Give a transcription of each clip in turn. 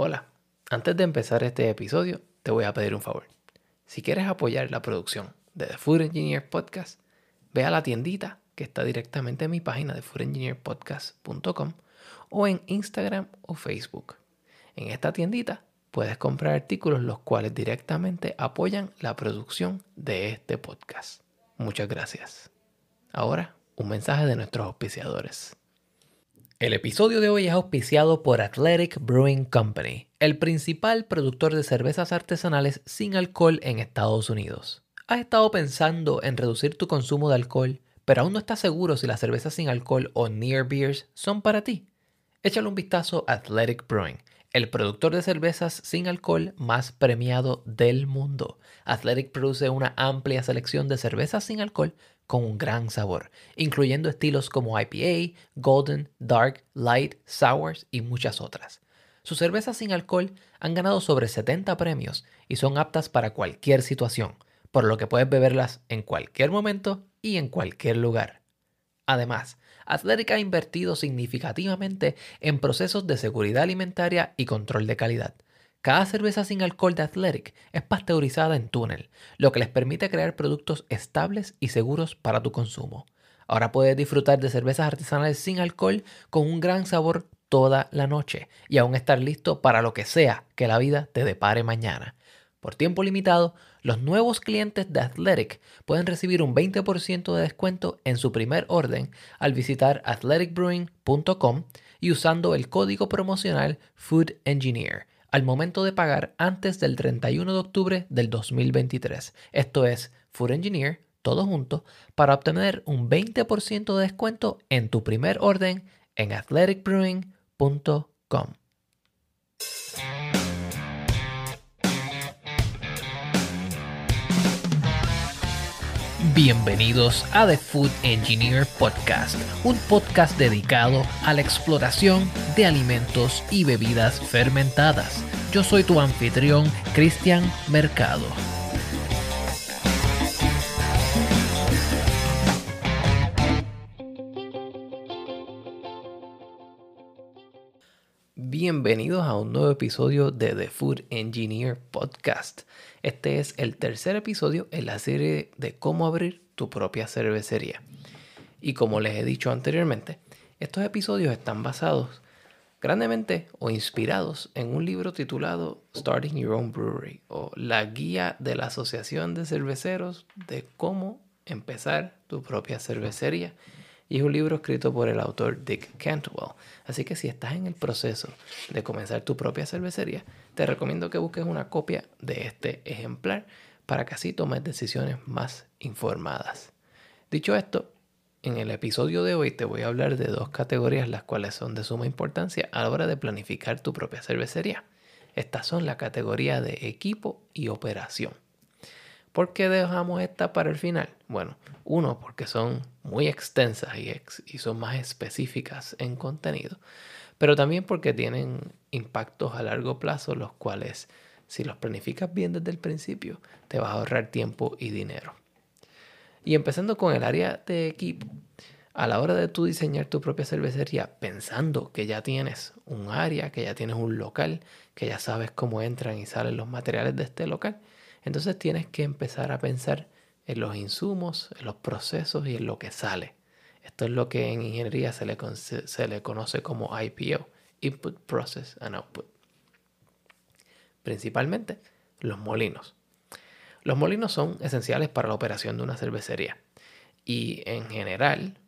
Hola, antes de empezar este episodio te voy a pedir un favor. Si quieres apoyar la producción de The Food Engineer Podcast, ve a la tiendita que está directamente en mi página de foodengineerpodcast.com o en Instagram o Facebook. En esta tiendita puedes comprar artículos los cuales directamente apoyan la producción de este podcast. Muchas gracias. Ahora, un mensaje de nuestros auspiciadores. El episodio de hoy es auspiciado por Athletic Brewing Company, el principal productor de cervezas artesanales sin alcohol en Estados Unidos. ¿Has estado pensando en reducir tu consumo de alcohol, pero aún no estás seguro si las cervezas sin alcohol o near beers son para ti? Échale un vistazo a Athletic Brewing, el productor de cervezas sin alcohol más premiado del mundo. Athletic produce una amplia selección de cervezas sin alcohol con un gran sabor, incluyendo estilos como IPA, Golden, Dark, Light, Sours y muchas otras. Sus cervezas sin alcohol han ganado sobre 70 premios y son aptas para cualquier situación, por lo que puedes beberlas en cualquier momento y en cualquier lugar. Además, Athletic ha invertido significativamente en procesos de seguridad alimentaria y control de calidad cada cerveza sin alcohol de Athletic es pasteurizada en túnel, lo que les permite crear productos estables y seguros para tu consumo. Ahora puedes disfrutar de cervezas artesanales sin alcohol con un gran sabor toda la noche y aún estar listo para lo que sea que la vida te depare mañana. Por tiempo limitado, los nuevos clientes de Athletic pueden recibir un 20% de descuento en su primer orden al visitar athleticbrewing.com y usando el código promocional Food Engineer al momento de pagar antes del 31 de octubre del 2023. Esto es Food Engineer, todo junto, para obtener un 20% de descuento en tu primer orden en athleticbrewing.com. Bienvenidos a The Food Engineer Podcast, un podcast dedicado a la exploración de alimentos y bebidas fermentadas. Yo soy tu anfitrión, Cristian Mercado. Bienvenidos a un nuevo episodio de The Food Engineer Podcast. Este es el tercer episodio en la serie de cómo abrir tu propia cervecería. Y como les he dicho anteriormente, estos episodios están basados grandemente o inspirados en un libro titulado Starting Your Own Brewery o la guía de la Asociación de Cerveceros de cómo empezar tu propia cervecería. Y es un libro escrito por el autor Dick Cantwell. Así que si estás en el proceso de comenzar tu propia cervecería, te recomiendo que busques una copia de este ejemplar para que así tomes decisiones más informadas. Dicho esto, en el episodio de hoy te voy a hablar de dos categorías las cuales son de suma importancia a la hora de planificar tu propia cervecería. Estas son la categoría de equipo y operación. ¿Por qué dejamos esta para el final? Bueno, uno, porque son muy extensas y, y son más específicas en contenido pero también porque tienen impactos a largo plazo, los cuales si los planificas bien desde el principio, te vas a ahorrar tiempo y dinero. Y empezando con el área de equipo, a la hora de tú diseñar tu propia cervecería, pensando que ya tienes un área, que ya tienes un local, que ya sabes cómo entran y salen los materiales de este local, entonces tienes que empezar a pensar en los insumos, en los procesos y en lo que sale. Esto es lo que en ingeniería se le, conoce como IPO, Input Process and Output. Principalmente los molinos. Los molinos son esenciales para la operación de una cervecería y en general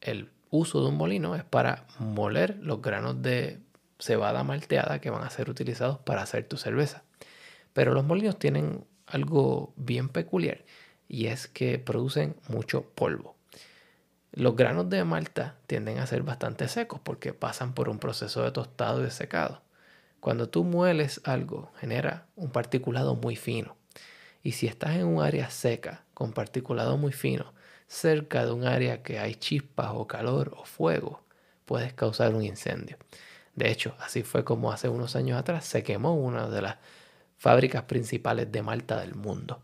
el uso de un molino es para moler los granos de cebada malteada que van a ser utilizados para hacer tu cerveza. Pero los molinos tienen algo bien peculiar y es que producen mucho polvo. Los granos de malta tienden a ser bastante secos porque pasan por un proceso de tostado y de secado. Cuando tú mueles algo, genera un particulado muy fino. Y si estás en un área seca, con particulado muy fino, cerca de un área que hay chispas o calor o fuego, puedes causar un incendio. De hecho, así fue como hace unos años atrás se quemó una de las fábricas principales de malta del mundo.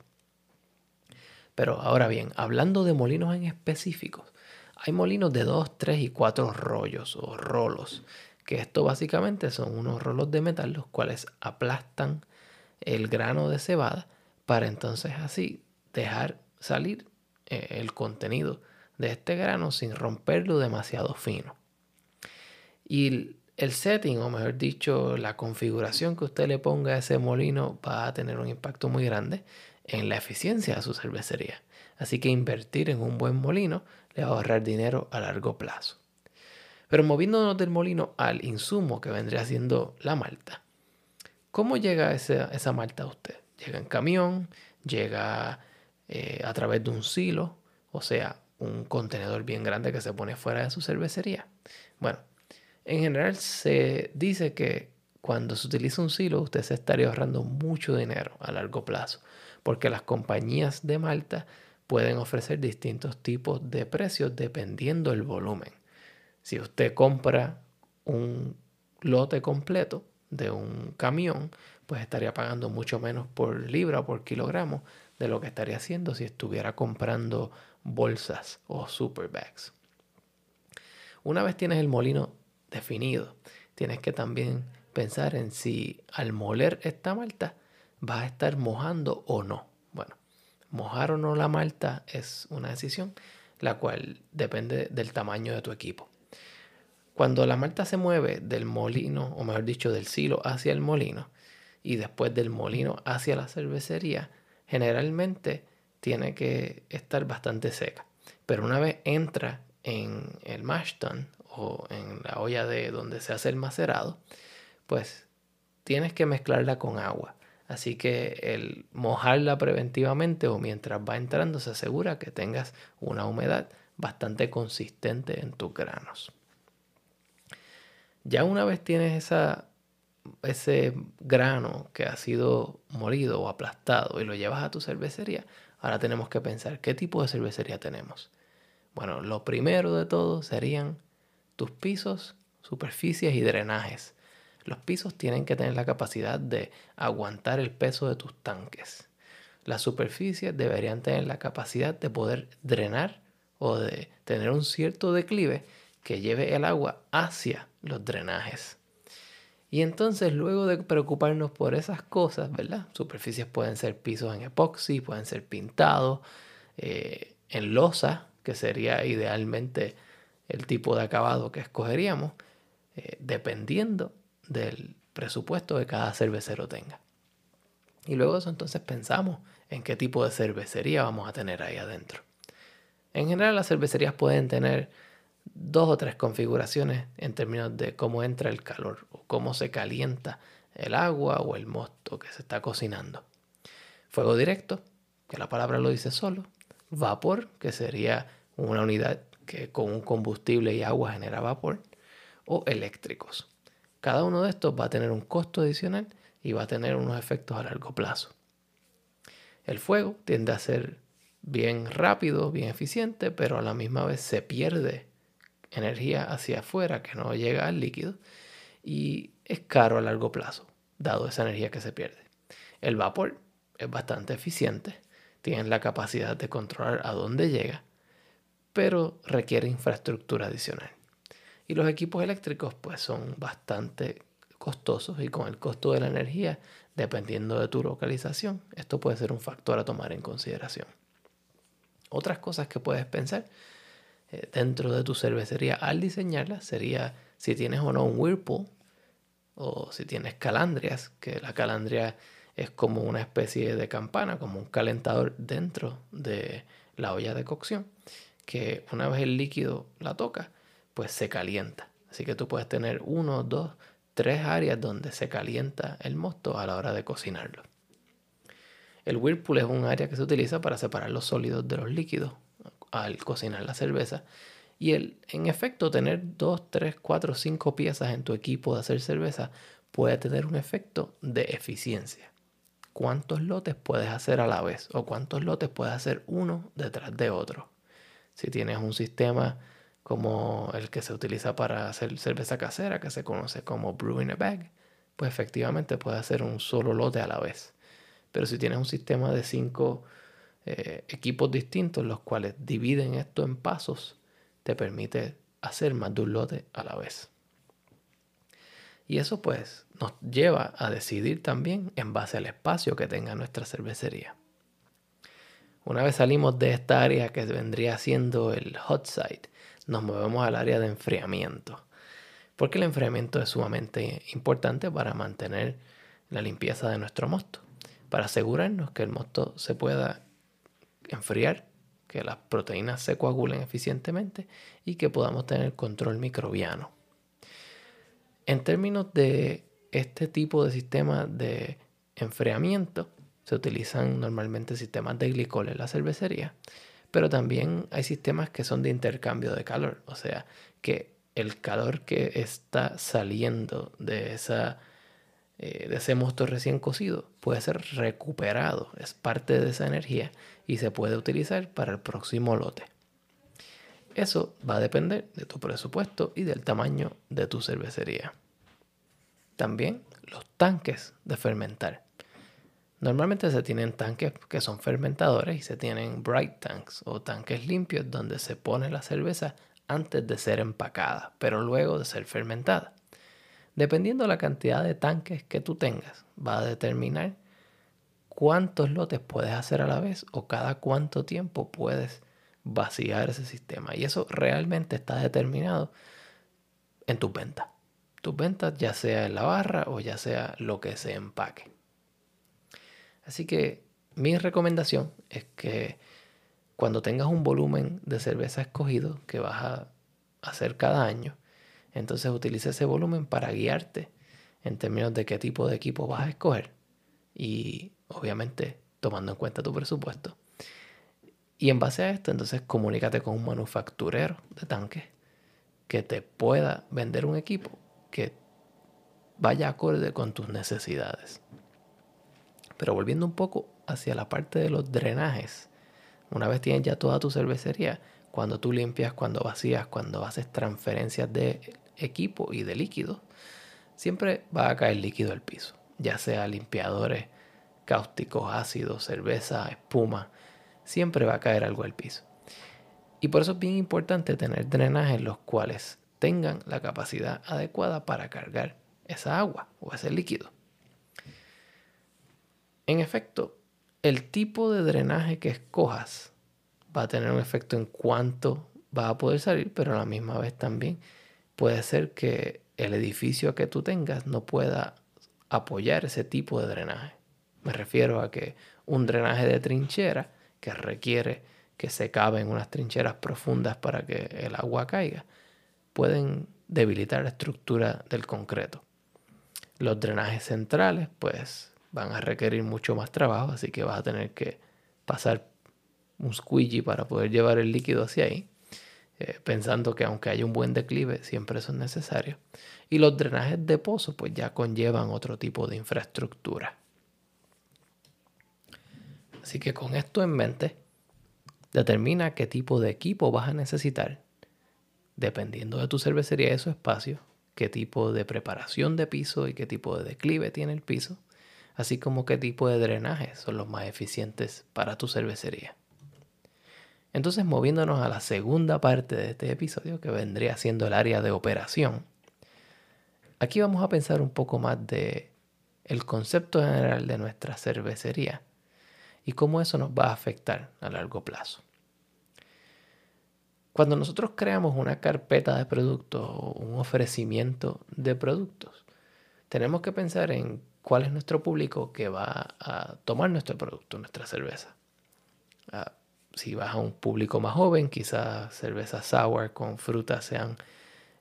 Pero ahora bien, hablando de molinos en específicos, hay molinos de 2, 3 y 4 rollos o rolos que esto básicamente son unos rolos de metal los cuales aplastan el grano de cebada para entonces así dejar salir eh, el contenido de este grano sin romperlo demasiado fino. Y el setting, o mejor dicho, la configuración que usted le ponga a ese molino va a tener un impacto muy grande en la eficiencia de su cervecería. Así que invertir en un buen molino le va a ahorrar dinero a largo plazo. Pero moviéndonos del molino al insumo que vendría siendo la malta. ¿Cómo llega esa, esa malta a usted? Llega en camión, llega eh, a través de un silo, o sea, un contenedor bien grande que se pone fuera de su cervecería. Bueno, en general se dice que cuando se utiliza un silo usted se estaría ahorrando mucho dinero a largo plazo, porque las compañías de Malta pueden ofrecer distintos tipos de precios dependiendo del volumen. Si usted compra un lote completo de un camión, pues estaría pagando mucho menos por libra o por kilogramo de lo que estaría haciendo si estuviera comprando bolsas o super bags. Una vez tienes el molino definido, tienes que también pensar en si al moler esta malta vas a estar mojando o no. Bueno, mojar o no la malta es una decisión la cual depende del tamaño de tu equipo. Cuando la malta se mueve del molino, o mejor dicho, del silo hacia el molino, y después del molino hacia la cervecería, generalmente tiene que estar bastante seca. Pero una vez entra en el mash tun en la olla de donde se hace el macerado, pues tienes que mezclarla con agua. Así que el mojarla preventivamente o mientras va entrando se asegura que tengas una humedad bastante consistente en tus granos. Ya una vez tienes esa ese grano que ha sido molido o aplastado y lo llevas a tu cervecería, ahora tenemos que pensar qué tipo de cervecería tenemos. Bueno, lo primero de todo serían tus pisos, superficies y drenajes. Los pisos tienen que tener la capacidad de aguantar el peso de tus tanques. Las superficies deberían tener la capacidad de poder drenar o de tener un cierto declive que lleve el agua hacia los drenajes. Y entonces luego de preocuparnos por esas cosas, ¿verdad? Superficies pueden ser pisos en epoxi, pueden ser pintados, eh, en losa, que sería idealmente el tipo de acabado que escogeríamos, eh, dependiendo del presupuesto que cada cervecero tenga. Y luego eso entonces pensamos en qué tipo de cervecería vamos a tener ahí adentro. En general las cervecerías pueden tener dos o tres configuraciones en términos de cómo entra el calor o cómo se calienta el agua o el mosto que se está cocinando. Fuego directo, que la palabra lo dice solo. Vapor, que sería una unidad que con un combustible y agua genera vapor. O eléctricos. Cada uno de estos va a tener un costo adicional y va a tener unos efectos a largo plazo. El fuego tiende a ser bien rápido, bien eficiente, pero a la misma vez se pierde energía hacia afuera que no llega al líquido y es caro a largo plazo, dado esa energía que se pierde. El vapor es bastante eficiente, tiene la capacidad de controlar a dónde llega, pero requiere infraestructura adicional. Y los equipos eléctricos pues son bastante costosos y con el costo de la energía, dependiendo de tu localización, esto puede ser un factor a tomar en consideración. Otras cosas que puedes pensar eh, dentro de tu cervecería al diseñarla sería si tienes o no un whirlpool o si tienes calandrias, que la calandria es como una especie de campana, como un calentador dentro de la olla de cocción, que una vez el líquido la toca, pues se calienta. Así que tú puedes tener uno, dos, tres áreas donde se calienta el mosto a la hora de cocinarlo. El whirlpool es un área que se utiliza para separar los sólidos de los líquidos al cocinar la cerveza. Y el, en efecto, tener 2, 3, 4, 5 piezas en tu equipo de hacer cerveza puede tener un efecto de eficiencia. ¿Cuántos lotes puedes hacer a la vez? ¿O cuántos lotes puedes hacer uno detrás de otro? Si tienes un sistema como el que se utiliza para hacer cerveza casera, que se conoce como brew in a bag, pues efectivamente puedes hacer un solo lote a la vez. Pero si tienes un sistema de 5 eh, equipos distintos, los cuales dividen esto en pasos, te permite hacer más de un lote a la vez. Y eso pues nos lleva a decidir también en base al espacio que tenga nuestra cervecería. Una vez salimos de esta área que vendría siendo el hot side, nos movemos al área de enfriamiento. Porque el enfriamiento es sumamente importante para mantener la limpieza de nuestro mosto, para asegurarnos que el mosto se pueda enfriar, que las proteínas se coagulen eficientemente y que podamos tener control microbiano. En términos de este tipo de sistema de enfriamiento, se utilizan normalmente sistemas de glicol en la cervecería, pero también hay sistemas que son de intercambio de calor, o sea, que el calor que está saliendo de, esa, eh, de ese mosto recién cocido puede ser recuperado, es parte de esa energía y se puede utilizar para el próximo lote. Eso va a depender de tu presupuesto y del tamaño de tu cervecería. También los tanques de fermentar. Normalmente se tienen tanques que son fermentadores y se tienen bright tanks o tanques limpios donde se pone la cerveza antes de ser empacada, pero luego de ser fermentada. Dependiendo de la cantidad de tanques que tú tengas, va a determinar cuántos lotes puedes hacer a la vez o cada cuánto tiempo puedes vaciar ese sistema. Y eso realmente está determinado en tus ventas. Tus ventas ya sea en la barra o ya sea lo que se empaque. Así que mi recomendación es que cuando tengas un volumen de cerveza escogido que vas a hacer cada año, entonces utilice ese volumen para guiarte en términos de qué tipo de equipo vas a escoger y obviamente tomando en cuenta tu presupuesto. Y en base a esto, entonces comunícate con un manufacturero de tanques que te pueda vender un equipo que vaya acorde con tus necesidades. Pero volviendo un poco hacia la parte de los drenajes, una vez tienes ya toda tu cervecería, cuando tú limpias, cuando vacías, cuando haces transferencias de equipo y de líquido, siempre va a caer líquido al piso, ya sea limpiadores cáusticos, ácidos, cerveza, espuma, siempre va a caer algo al piso. Y por eso es bien importante tener drenajes los cuales tengan la capacidad adecuada para cargar esa agua o ese líquido. En efecto, el tipo de drenaje que escojas va a tener un efecto en cuánto va a poder salir, pero a la misma vez también puede ser que el edificio que tú tengas no pueda apoyar ese tipo de drenaje. Me refiero a que un drenaje de trinchera que requiere que se cabe en unas trincheras profundas para que el agua caiga, pueden debilitar la estructura del concreto. Los drenajes centrales, pues, van a requerir mucho más trabajo, así que vas a tener que pasar un squeegee para poder llevar el líquido hacia ahí, eh, pensando que aunque haya un buen declive, siempre eso es necesario. Y los drenajes de pozo, pues ya conllevan otro tipo de infraestructura. Así que con esto en mente, determina qué tipo de equipo vas a necesitar, dependiendo de tu cervecería y su espacio, qué tipo de preparación de piso y qué tipo de declive tiene el piso, así como qué tipo de drenaje son los más eficientes para tu cervecería. Entonces, moviéndonos a la segunda parte de este episodio, que vendría siendo el área de operación, aquí vamos a pensar un poco más de el concepto general de nuestra cervecería y cómo eso nos va a afectar a largo plazo. Cuando nosotros creamos una carpeta de productos o un ofrecimiento de productos, tenemos que pensar en cuál es nuestro público que va a tomar nuestro producto, nuestra cerveza. Ah, si vas a un público más joven, quizás cervezas sour con frutas sean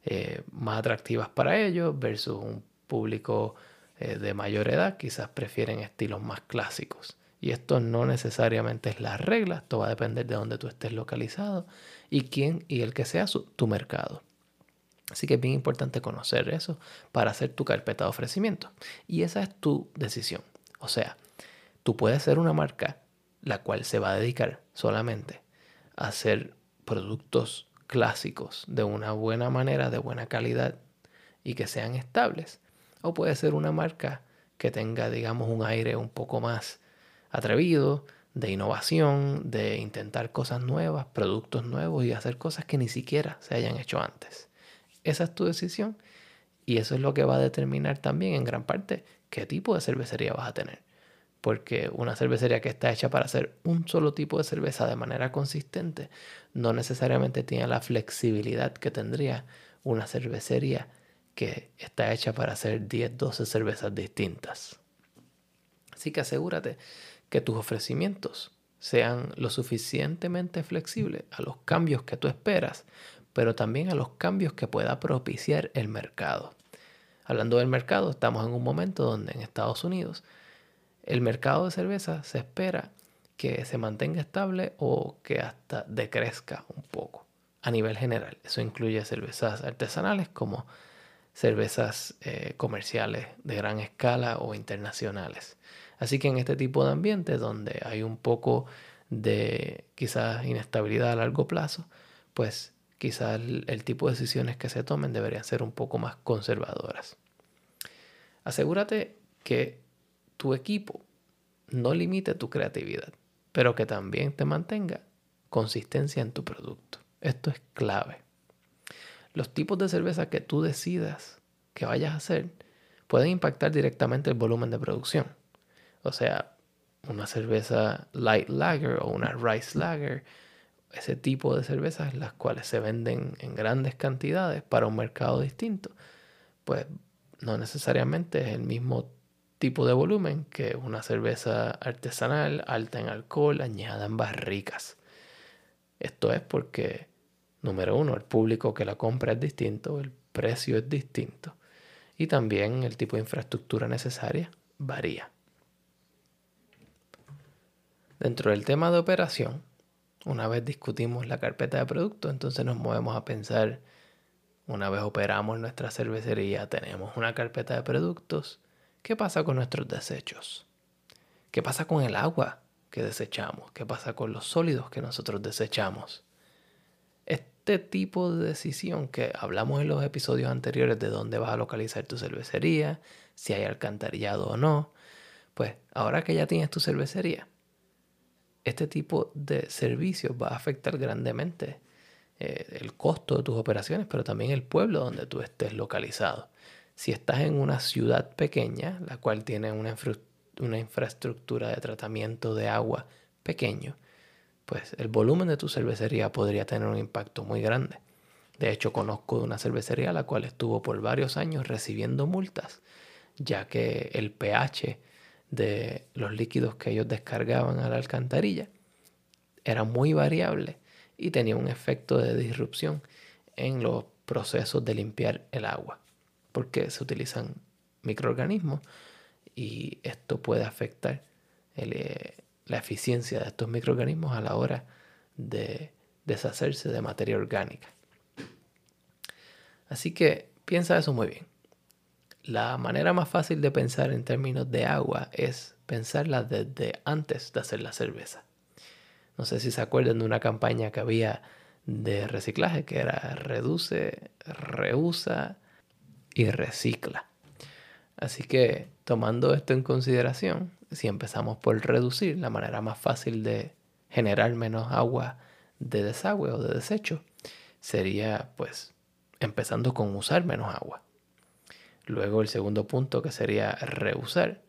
eh, más atractivas para ellos, versus un público eh, de mayor edad, quizás prefieren estilos más clásicos. Y esto no necesariamente es la regla, esto va a depender de dónde tú estés localizado y quién y el que sea tu mercado. Así que es bien importante conocer eso para hacer tu carpeta de ofrecimiento. Y esa es tu decisión. O sea, tú puedes ser una marca la cual se va a dedicar solamente a hacer productos clásicos de una buena manera, de buena calidad y que sean estables. O puede ser una marca que tenga, digamos, un aire un poco más atrevido, de innovación, de intentar cosas nuevas, productos nuevos y hacer cosas que ni siquiera se hayan hecho antes. Esa es tu decisión Y eso es lo que va a determinar también en gran parte qué tipo de cervecería vas a tener. Porque una cervecería que está hecha para hacer un solo tipo de cerveza de manera consistente no necesariamente tiene la flexibilidad que tendría una cervecería que está hecha para hacer 10, 12 cervezas distintas. Así que asegúrate que tus ofrecimientos sean lo suficientemente flexibles a los cambios que tú esperas, pero también a los cambios que pueda propiciar el mercado. Hablando del mercado, estamos en un momento donde en Estados Unidos el mercado de cerveza se espera que se mantenga estable o que hasta decrezca un poco a nivel general. Eso incluye cervezas artesanales como cervezas eh, comerciales de gran escala o internacionales. Así que en este tipo de ambiente donde hay un poco de quizás inestabilidad a largo plazo, pues quizás el, tipo de decisiones que se tomen deberían ser un poco más conservadoras. Asegúrate que tu equipo no limite tu creatividad, pero que también te mantenga consistencia en tu producto. Esto es clave. Los tipos de cerveza que tú decidas que vayas a hacer pueden impactar directamente el volumen de producción. O sea, una cerveza light lager o una rice lager, ese tipo de cervezas, las cuales se venden en grandes cantidades para un mercado distinto, pues no necesariamente es el mismo tipo de volumen que una cerveza artesanal alta en alcohol añada en barricas. Esto es porque, número uno, el público que la compra es distinto, el precio es distinto y también el tipo de infraestructura necesaria varía. Dentro del tema de operación, una vez discutimos la carpeta de productos, entonces nos movemos a pensar, una vez operamos nuestra cervecería, tenemos una carpeta de productos, ¿qué pasa con nuestros desechos? ¿Qué pasa con el agua que desechamos? ¿Qué pasa con los sólidos que nosotros desechamos? Este tipo de decisión que hablamos en los episodios anteriores de dónde vas a localizar tu cervecería, si hay alcantarillado o no, pues ahora que ya tienes tu cervecería, este tipo de servicios va a afectar grandemente eh, el costo de tus operaciones, pero también el pueblo donde tú estés localizado. Si estás en una ciudad pequeña, la cual tiene una, infraestructura de tratamiento de agua pequeño, pues el volumen de tu cervecería podría tener un impacto muy grande. De hecho, conozco de una cervecería la cual estuvo por varios años recibiendo multas, ya que el pH de los líquidos que ellos descargaban a la alcantarilla era muy variable y tenía un efecto de disrupción en los procesos de limpiar el agua, porque se utilizan microorganismos y esto puede afectar eh, la eficiencia de estos microorganismos a la hora de deshacerse de materia orgánica. Así que piensa eso muy bien. La manera más fácil de pensar en términos de agua es pensarla desde antes de hacer la cerveza. No sé si se acuerdan de una campaña que había de reciclaje que era reduce, reusa y recicla. Así que tomando esto en consideración, si empezamos por reducir, la manera más fácil de generar menos agua de desagüe o de desecho sería pues empezando con usar menos agua. Luego el segundo punto que sería reusar,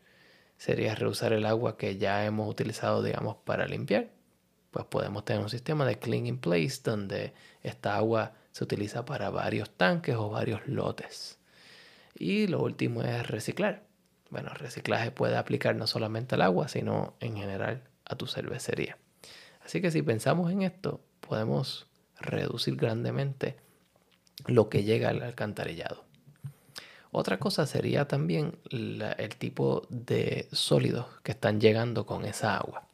sería reusar el agua que ya hemos utilizado, digamos, para limpiar. Pues podemos tener un sistema de clean in place donde esta agua se utiliza para varios tanques o varios lotes. Y lo último es reciclar. Bueno, reciclaje puede aplicar no solamente al agua, sino en general a tu cervecería. Así que si pensamos en esto, podemos reducir grandemente lo que llega al alcantarillado. Otra cosa sería también el tipo de sólidos que están llegando con esa agua.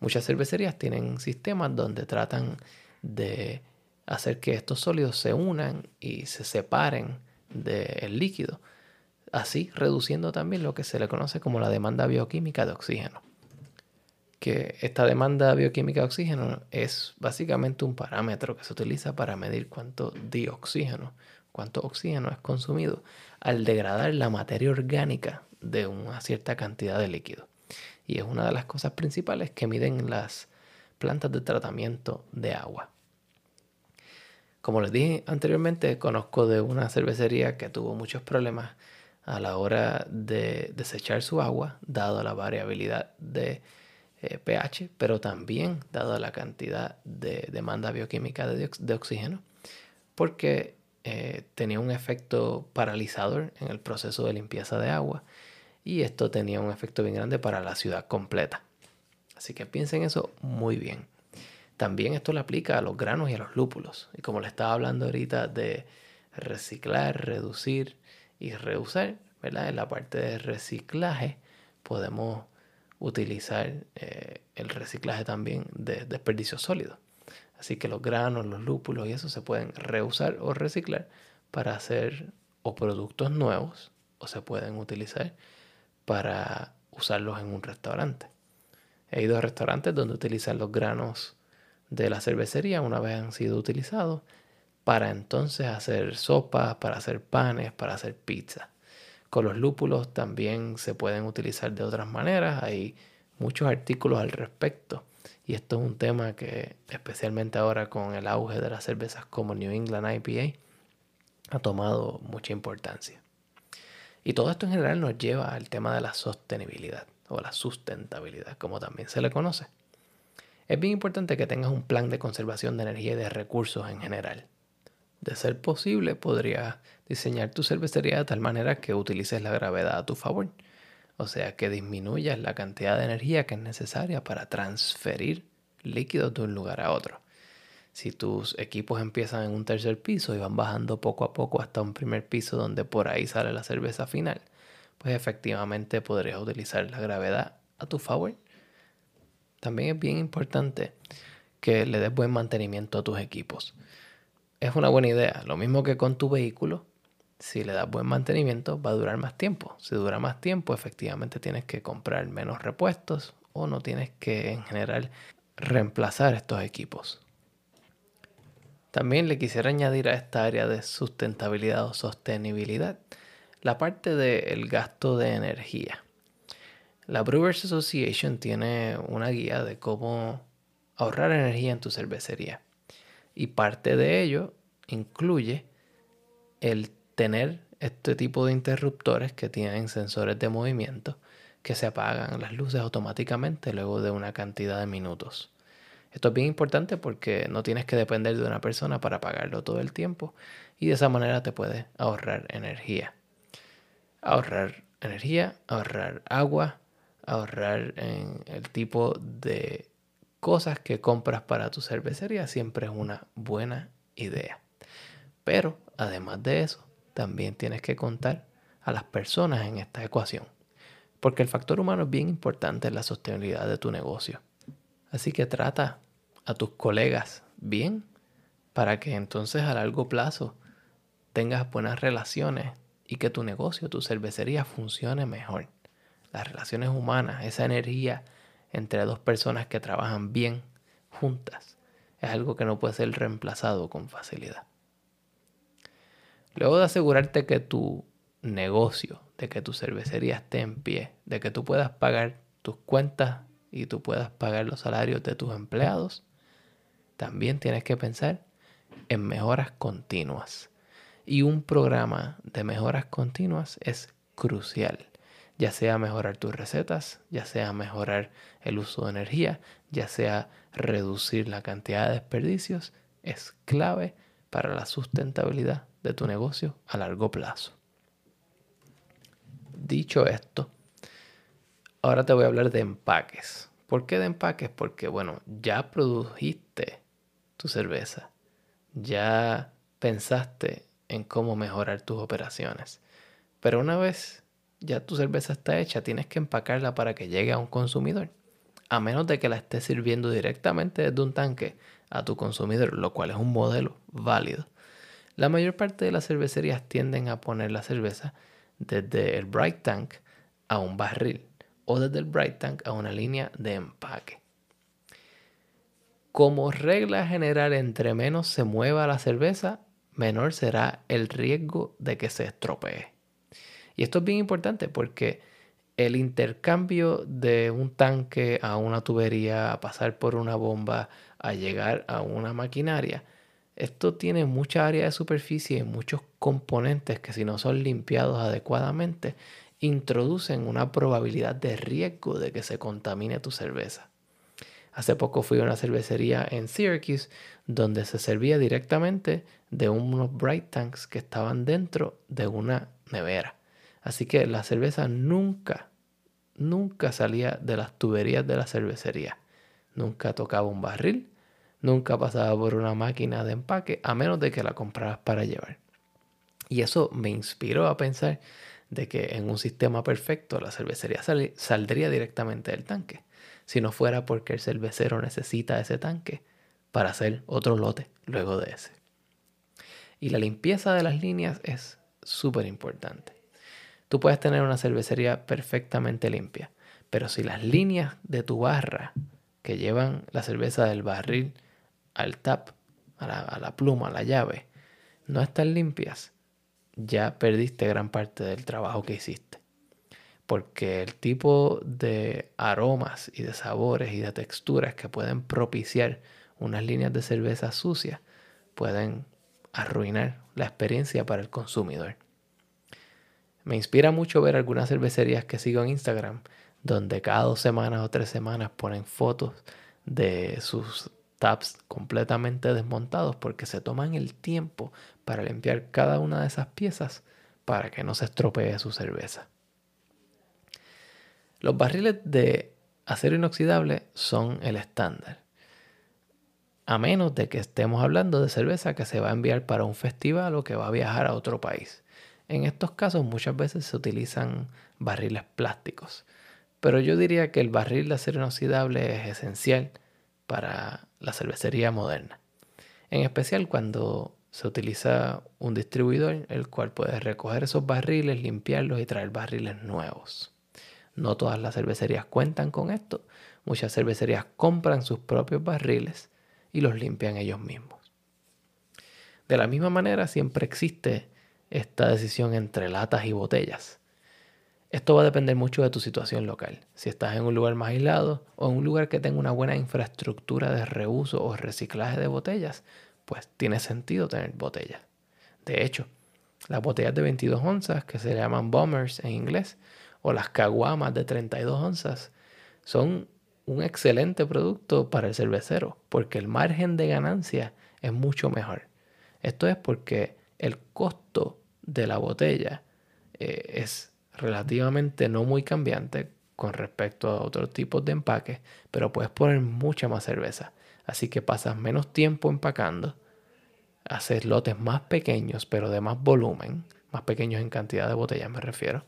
Muchas cervecerías tienen sistemas donde tratan de hacer que estos sólidos se unan y se separen del líquido, así reduciendo también lo que se le conoce como la demanda bioquímica de oxígeno. Que esta demanda bioquímica de oxígeno es básicamente un parámetro que se utiliza para medir cuánto dioxígeno cuánto oxígeno es consumido al degradar la materia orgánica de una cierta cantidad de líquido. Y es una de las cosas principales que miden las plantas de tratamiento de agua. Como les dije anteriormente, conozco de una cervecería que tuvo muchos problemas a la hora de desechar su agua, dado la variabilidad de eh, pH, pero también dado la cantidad de demanda bioquímica de, oxígeno, porque eh, tenía un efecto paralizador en el proceso de limpieza de agua y esto tenía un efecto bien grande para la ciudad completa. Así que piensen eso muy bien. También esto le aplica a los granos y a los lúpulos. Y como le estaba hablando ahorita de reciclar, reducir y reusar, ¿verdad? En la parte de reciclaje podemos utilizar eh, el reciclaje también de desperdicios sólidos. Así que los granos, los lúpulos y eso se pueden reusar o reciclar para hacer o productos nuevos o se pueden utilizar para usarlos en un restaurante. He ido a restaurantes donde utilizan los granos de la cervecería una vez han sido utilizados para entonces hacer sopas, para hacer panes, para hacer pizza. Con los lúpulos también se pueden utilizar de otras maneras. Hay muchos artículos al respecto. Y esto es un tema que, especialmente ahora con el auge de las cervezas como New England IPA, ha tomado mucha importancia. Y todo esto en general nos lleva al tema de la sostenibilidad o la sustentabilidad, como también se le conoce. Es bien importante que tengas un plan de conservación de energía y de recursos en general. De ser posible, podrías diseñar tu cervecería de tal manera que utilices la gravedad a tu favor. O sea, que disminuyas la cantidad de energía que es necesaria para transferir líquidos de un lugar a otro. Si tus equipos empiezan en un tercer piso y van bajando poco a poco hasta un primer piso donde por ahí sale la cerveza final, pues efectivamente podrías utilizar la gravedad a tu favor. También es bien importante que le des buen mantenimiento a tus equipos es una buena idea. Lo mismo que con tu vehículo, si le das buen mantenimiento, va a durar más tiempo. Si dura más tiempo, efectivamente tienes que comprar menos repuestos o no tienes que en general reemplazar estos equipos. También le quisiera añadir a esta área de sustentabilidad o sostenibilidad la parte del gasto de energía. La Brewers Association tiene una guía de cómo ahorrar energía en tu cervecería. Y parte de ello incluye el tener este tipo de interruptores que tienen sensores de movimiento que se apagan las luces automáticamente luego de una cantidad de minutos. Esto es bien importante porque no tienes que depender de una persona para apagarlo todo el tiempo y de esa manera te puedes ahorrar energía. Ahorrar energía, ahorrar agua, ahorrar en el tipo de cosas que compras para tu cervecería siempre es una buena idea. Pero además de eso, también tienes que contar a las personas en esta ecuación, porque el factor humano es bien importante en la sostenibilidad de tu negocio. Así que trata a tus colegas bien para que entonces a largo plazo tengas buenas relaciones y que tu negocio, tu cervecería funcione mejor. Las relaciones humanas, esa energía entre dos personas que trabajan bien juntas. Es algo que no puede ser reemplazado con facilidad. Luego de asegurarte que tu negocio, de que tu cervecería esté en pie, de que tú puedas pagar tus cuentas y tú puedas pagar los salarios de tus empleados, también tienes que pensar en mejoras continuas. Y un programa de mejoras continuas es crucial ya sea mejorar tus recetas, ya sea mejorar el uso de energía, ya sea reducir la cantidad de desperdicios, es clave para la sustentabilidad de tu negocio a largo plazo. Dicho esto, ahora te voy a hablar de empaques. ¿Por qué de empaques? Porque, bueno, ya produjiste tu cerveza, ya pensaste en cómo mejorar tus operaciones, pero una vez ya tu cerveza está hecha, tienes que empacarla para que llegue a un consumidor. A menos de que la estés sirviendo directamente desde un tanque a tu consumidor, lo cual es un modelo válido. La mayor parte de las cervecerías tienden a poner la cerveza desde el bright tank a un barril o desde el bright tank a una línea de empaque. Como regla general, entre menos se mueva la cerveza, menor será el riesgo de que se estropee. Y esto es bien importante porque el intercambio de un tanque a una tubería, a pasar por una bomba, a llegar a una maquinaria, Esto tiene mucha área de superficie y muchos componentes que si no son limpiados adecuadamente, introducen una probabilidad de riesgo de que se contamine tu cerveza. Hace poco fui a una cervecería en Syracuse donde se servía directamente de unos bright tanks que estaban dentro de una nevera. Así que la cerveza nunca, nunca salía de las tuberías de la cervecería. Nunca tocaba un barril, nunca pasaba por una máquina de empaque, a menos de que la compraras para llevar. Y eso me inspiró a pensar de que en un sistema perfecto la cervecería saldría directamente del tanque si no fuera porque el cervecero necesita ese tanque para hacer otro lote luego de ese. Y la limpieza de las líneas es súper importante. Tú puedes tener una cervecería perfectamente limpia, pero si las líneas de tu barra que llevan la cerveza del barril al tap, a la, pluma, a la llave, no están limpias, ya perdiste gran parte del trabajo que hiciste porque el tipo de aromas y de sabores y de texturas que pueden propiciar unas líneas de cerveza sucias pueden arruinar la experiencia para el consumidor. Me inspira mucho ver algunas cervecerías que sigo en Instagram donde cada dos semanas o tres semanas ponen fotos de sus taps completamente desmontados porque se toman el tiempo para limpiar cada una de esas piezas para que no se estropee su cerveza. Los barriles de acero inoxidable son el estándar. A menos de que estemos hablando de cerveza que se va a enviar para un festival o que va a viajar a otro país. En estos casos muchas veces se utilizan barriles plásticos. Pero yo diría que el barril de acero inoxidable es esencial para la cervecería moderna. En especial cuando se utiliza un distribuidor el cual puede recoger esos barriles, limpiarlos y traer barriles nuevos. No todas las cervecerías cuentan con esto. Muchas cervecerías compran sus propios barriles y los limpian ellos mismos. De la misma manera, siempre existe esta decisión entre latas y botellas. Esto va a depender mucho de tu situación local. Si estás en un lugar más aislado o en un lugar que tenga una buena infraestructura de reuso o reciclaje de botellas, pues tiene sentido tener botellas. De hecho, las botellas de 22 onzas, que se llaman bombers en inglés, o las caguamas de 32 onzas son un excelente producto para el cervecero porque el margen de ganancia es mucho mejor. Esto es porque el costo de la botella eh, es relativamente no muy cambiante con respecto a otros tipos de empaques, pero puedes poner mucha más cerveza. Así que pasas menos tiempo empacando, haces lotes más pequeños, pero de más volumen, más pequeños en cantidad de botellas me refiero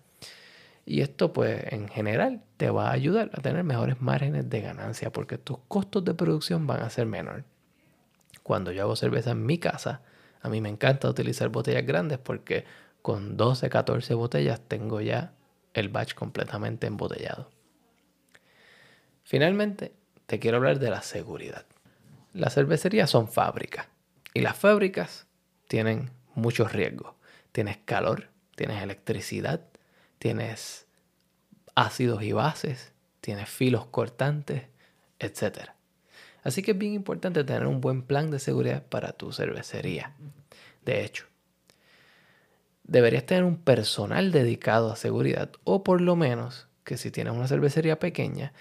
y esto pues en general te va a ayudar a tener mejores márgenes de ganancia porque tus costos de producción van a ser menores. Cuando yo hago cerveza en mi casa, a mí me encanta utilizar botellas grandes porque con 12, 14 botellas tengo ya el batch completamente embotellado. Finalmente, te quiero hablar de la seguridad. Las cervecerías son fábricas y las fábricas tienen muchos riesgos. Tienes calor, tienes electricidad, tienes ácidos y bases, tienes filos cortantes, etc. Así que es bien importante tener un buen plan de seguridad para tu cervecería. De hecho, deberías tener un personal dedicado a seguridad o por lo menos que si tienes una cervecería pequeña,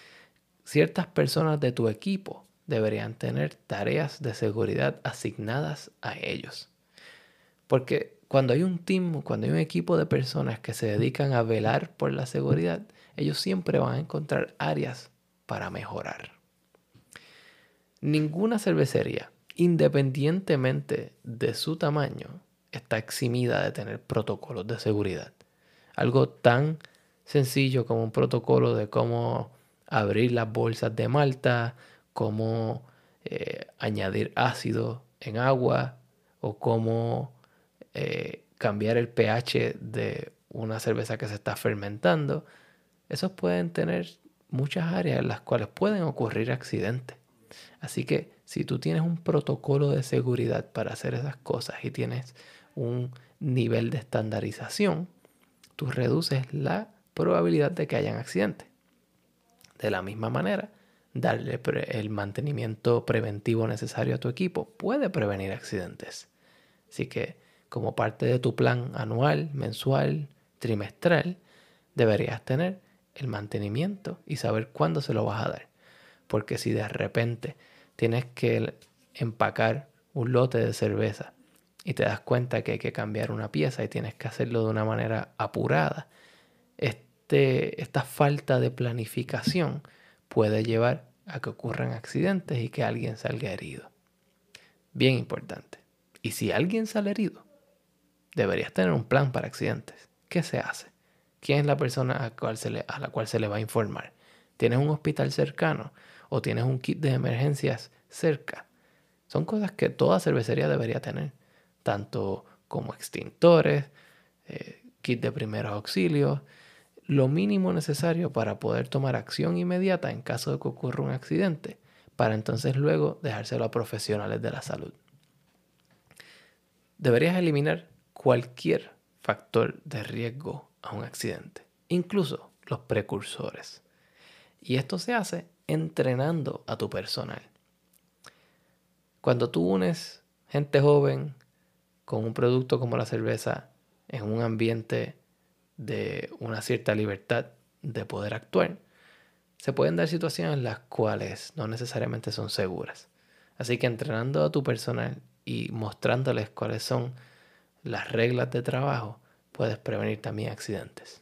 ciertas personas de tu equipo deberían tener tareas de seguridad asignadas a ellos. Porque cuando hay un team, cuando hay un equipo de personas que se dedican a velar por la seguridad, ellos siempre van a encontrar áreas para mejorar. Ninguna cervecería, independientemente de su tamaño, está eximida de tener protocolos de seguridad. Algo tan sencillo como un protocolo de cómo abrir las bolsas de malta, cómo eh, añadir ácido en agua o cómo eh, cambiar el pH de una cerveza que se está fermentando. Esos pueden tener muchas áreas en las cuales pueden ocurrir accidentes. Así que si tú tienes un protocolo de seguridad para hacer esas cosas y tienes un nivel de estandarización, tú reduces la probabilidad de que hayan accidentes. De la misma manera, darle el mantenimiento preventivo necesario a tu equipo puede prevenir accidentes. Así que como parte de tu plan anual, mensual, trimestral, deberías tener el mantenimiento y saber cuándo se lo vas a dar. Porque si de repente tienes que empacar un lote de cerveza y te das cuenta que hay que cambiar una pieza y tienes que hacerlo de una manera apurada, este, esta falta de planificación puede llevar a que ocurran accidentes y que alguien salga herido. Bien importante. Y si alguien sale herido, deberías tener un plan para accidentes. ¿Qué se hace? ¿Quién es la persona a, a la cual se le va a informar? ¿Tienes un hospital cercano o tienes un kit de emergencias cerca? Son cosas que toda cervecería debería tener, tanto como extintores, eh, kit de primeros auxilios, lo mínimo necesario para poder tomar acción inmediata en caso de que ocurra un accidente, para entonces luego dejárselo a profesionales de la salud. Deberías eliminar cualquier factor de riesgo a un accidente, incluso los precursores. Y esto se hace entrenando a tu personal. Cuando tú unes gente joven con un producto como la cerveza en un ambiente de una cierta libertad de poder actuar, se pueden dar situaciones las cuales no necesariamente son seguras. Así que entrenando a tu personal y mostrándoles cuáles son las reglas de trabajo, puedes prevenir también accidentes.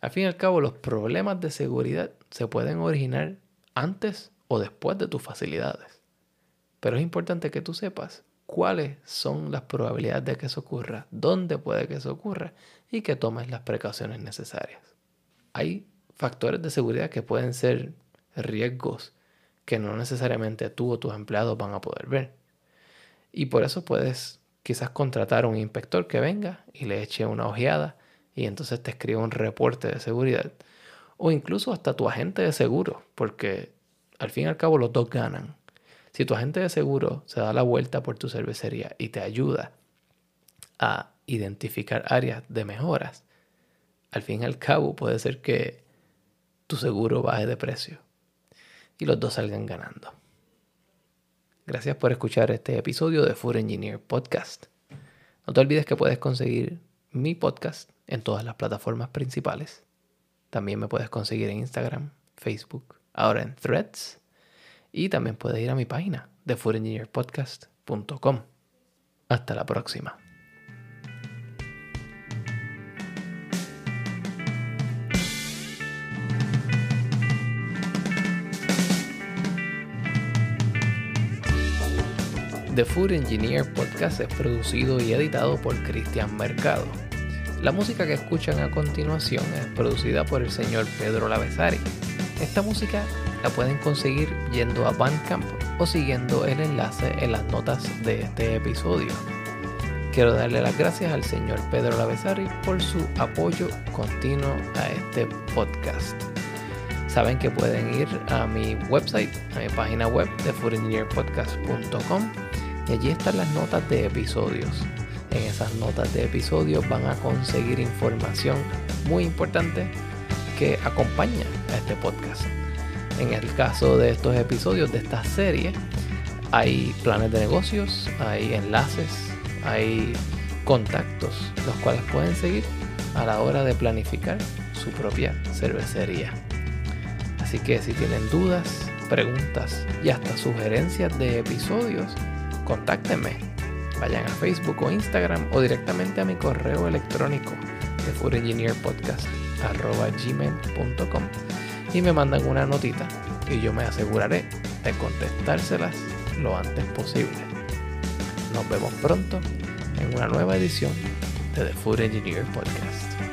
Al fin y al cabo, los problemas de seguridad se pueden originar antes o después de tus facilidades. Pero es importante que tú sepas cuáles son las probabilidades de que eso ocurra, dónde puede que eso ocurra y que tomes las precauciones necesarias. Hay factores de seguridad que pueden ser riesgos que no necesariamente tú o tus empleados van a poder ver. Y por eso puedes quizás contratar a un inspector que venga y le eche una ojeada y entonces te escriba un reporte de seguridad. O incluso hasta tu agente de seguro, porque al fin y al cabo los dos ganan. Si tu agente de seguro se da la vuelta por tu cervecería y te ayuda a identificar áreas de mejoras, al fin y al cabo puede ser que tu seguro baje de precio y los dos salgan ganando. Gracias por escuchar este episodio de Food Engineer Podcast. No te olvides que puedes conseguir mi podcast en todas las plataformas principales. También me puedes conseguir en Instagram, Facebook, ahora en Threads y también puedes ir a mi página de foodengineerpodcast.com. Hasta la próxima. The Food Engineer Podcast es producido y editado por Cristian Mercado. La música que escuchan a continuación es producida por el señor Pedro Lavesari. Esta música la pueden conseguir yendo a Bandcamp o siguiendo el enlace en las notas de este episodio. Quiero darle las gracias al señor Pedro Lavesari por su apoyo continuo a este podcast. Saben que pueden ir a mi website, a mi página web de foodengineerpodcast.com y allí están las notas de episodios. En esas notas de episodios van a conseguir información muy importante que acompaña a este podcast. En el caso de estos episodios de esta serie, hay planes de negocios, hay enlaces, hay contactos, los cuales pueden seguir a la hora de planificar su propia cervecería. Así que si tienen dudas, preguntas y hasta sugerencias de episodios, contáctenme. Vayan a Facebook o Instagram o directamente a mi correo electrónico de foodengineerpodcast.gmail.com y me mandan una notita y yo me aseguraré de contestárselas lo antes posible. Nos vemos pronto en una nueva edición de The Food Engineer Podcast.